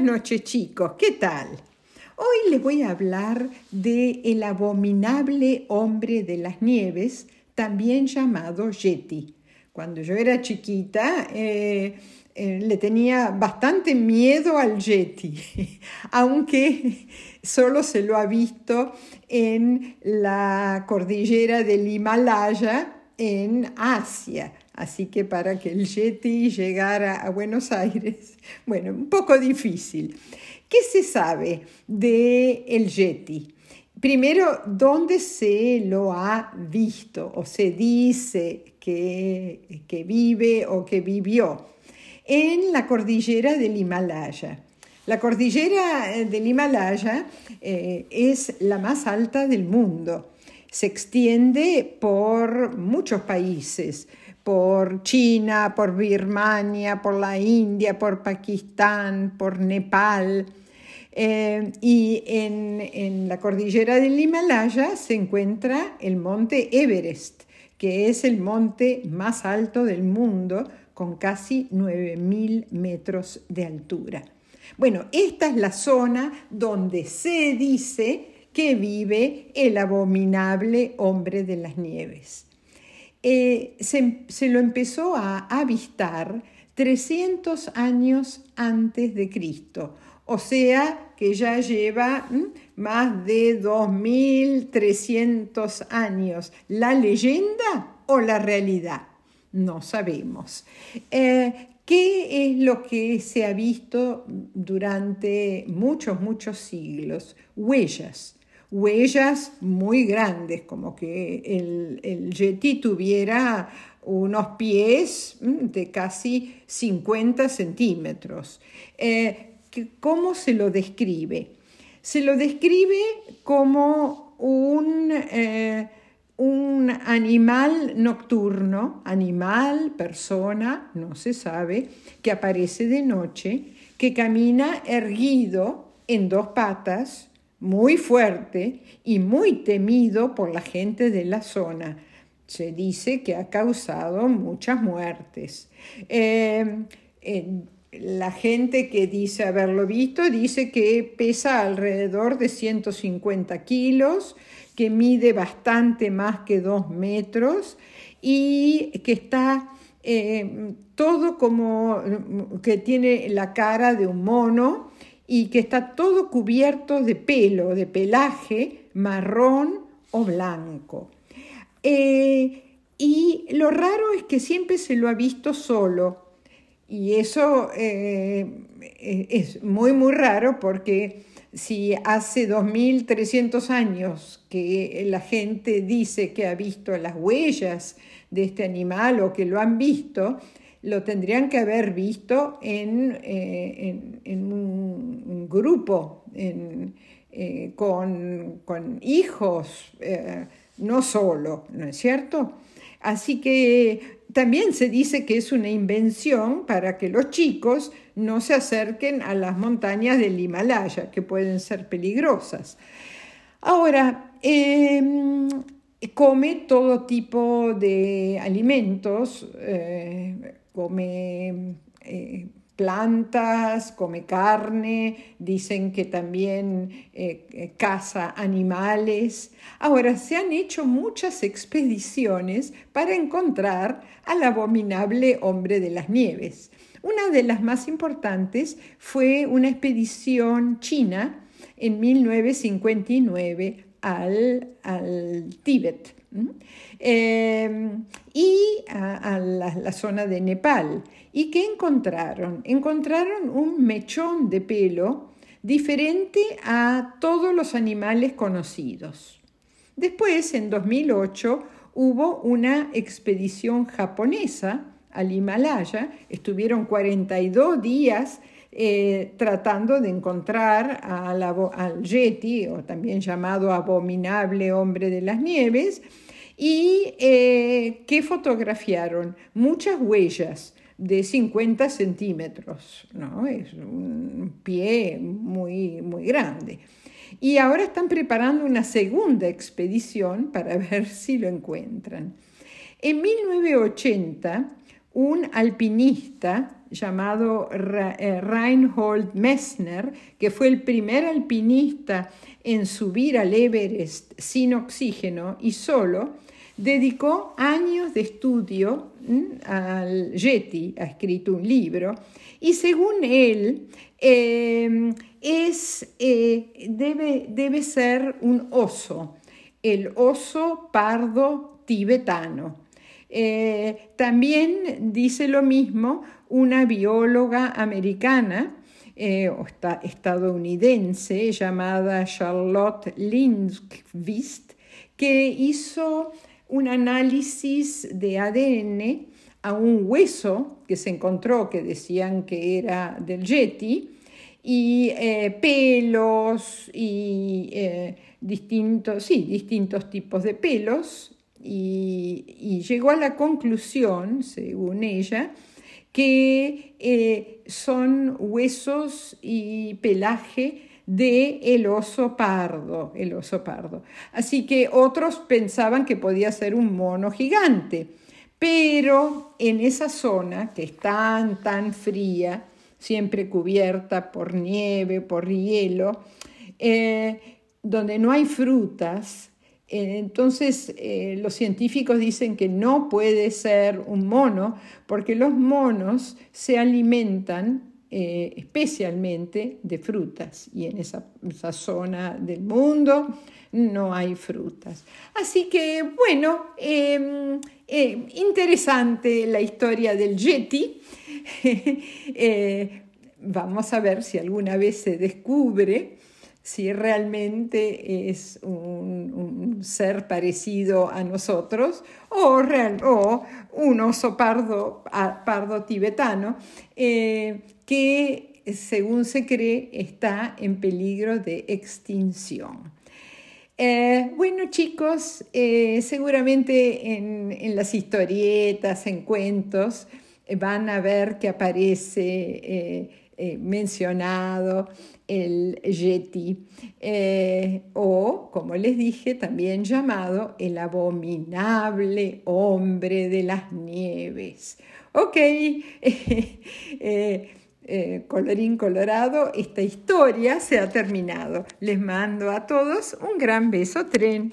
Buenas noches chicos, ¿qué tal? Hoy les voy a hablar de el abominable hombre de las nieves, también llamado Yeti. Cuando yo era chiquita eh, eh, le tenía bastante miedo al Yeti, aunque solo se lo ha visto en la cordillera del Himalaya en Asia. Así que para que el Yeti llegara a Buenos Aires, bueno, un poco difícil. ¿Qué se sabe del el Yeti? Primero, ¿dónde se lo ha visto o se dice que, que vive o que vivió? En la cordillera del Himalaya. La cordillera eh, del Himalaya eh, es la más alta del mundo. Se extiende por muchos países, por China, por Birmania, por la India, por Pakistán, por Nepal. Eh, y en, en, la cordillera del Himalaya se encuentra el monte Everest, que es el monte más alto del mundo, con casi 9.000 metros de altura. Bueno, esta es la zona donde se dice que vive el abominable hombre de las nieves. Eh, se, se, lo empezó a avistar 300 años antes de Cristo, o sea que ya lleva más de 2.300 años. ¿La leyenda o la realidad? No sabemos. Eh, ¿Qué es lo que se ha visto durante muchos, muchos siglos? Huellas. Huellas muy grandes, como que el, el yeti tuviera unos pies de casi 50 centímetros. Eh, ¿Cómo se lo describe? Se lo describe como un, eh, un animal nocturno, animal, persona, no se sabe, que aparece de noche, que camina erguido en dos patas, muy fuerte y muy temido por la gente de la zona. Se dice que ha causado muchas muertes. Eh, la gente que dice haberlo visto dice que pesa alrededor de 150 kilos, que mide bastante más que dos metros y que está eh, todo como que tiene la cara de un mono y que está todo cubierto de pelo, de pelaje marrón o blanco. Eh, y lo raro es que siempre se lo ha visto solo, y eso eh, eh, es muy, muy raro porque si hace 2.300 años que la gente dice que ha visto las huellas de este animal o que lo han visto, lo tendrían que haber visto en, eh, un, grupo, con, con, hijos, no solo, ¿no es cierto? Así que también se dice que es una invención para que los chicos no se acerquen a las montañas del Himalaya, que pueden ser peligrosas. Ahora, em, come todo tipo de alimentos, eh, come eh, plantas, come carne, dicen que también eh, eh, caza animales. Ahora, se han hecho muchas expediciones para encontrar al abominable hombre de las nieves. Una de las más importantes fue una expedición china en 1959 al, al Tíbet Em, y a, la, zona de Nepal. ¿Y qué encontraron? Encontraron un mechón de pelo diferente a todos los animales conocidos. Después, en 2008, hubo una expedición japonesa al Himalaya, estuvieron 42 días eh, tratando de encontrar al Yeti, o también llamado abominable hombre de las nieves, y eh, que fotografiaron muchas huellas de 50 centímetros, ¿no? Es un pie muy, muy grande. Y ahora están preparando una segunda expedición para ver si lo encuentran. En 1980 un alpinista llamado eh, Reinhold Messner, que fue el primer alpinista en subir al Everest sin oxígeno y solo, dedicó años de estudio al Yeti, ha escrito un libro, y según él, em, es, eh, debe, debe ser un oso, el oso pardo tibetano. Eh, también dice lo mismo una bióloga americana eh, estadounidense llamada Charlotte Lindqvist, que hizo un análisis de ADN a un hueso que se encontró, que decían que era del Yeti, y eh, pelos y eh, distintos, sí, distintos tipos de pelos, y, llegó a la conclusión, según ella, que eh, son huesos y pelaje de el oso pardo, el oso pardo. Así que otros pensaban que podía ser un mono gigante, pero en esa zona que es tan, tan fría, siempre cubierta por nieve, por hielo, eh, donde no hay frutas, eh, entonces eh, los científicos dicen que no puede ser un mono porque los monos se alimentan eh, especialmente de frutas y en esa, zona del mundo no hay frutas. Así que bueno, em, em, interesante la historia del Yeti. Eh, vamos a ver si alguna vez se descubre si realmente es un, ser parecido a nosotros o, o un oso pardo, pardo tibetano. Eh, que según se cree está en peligro de extinción. Eh, bueno chicos, eh, seguramente en, las historietas, en cuentos, van a ver que aparece mencionado el Yeti o, como les dije, también llamado el abominable hombre de las nieves. Ok, eh, colorín colorado, esta historia se ha terminado. Les mando a todos un gran beso tren.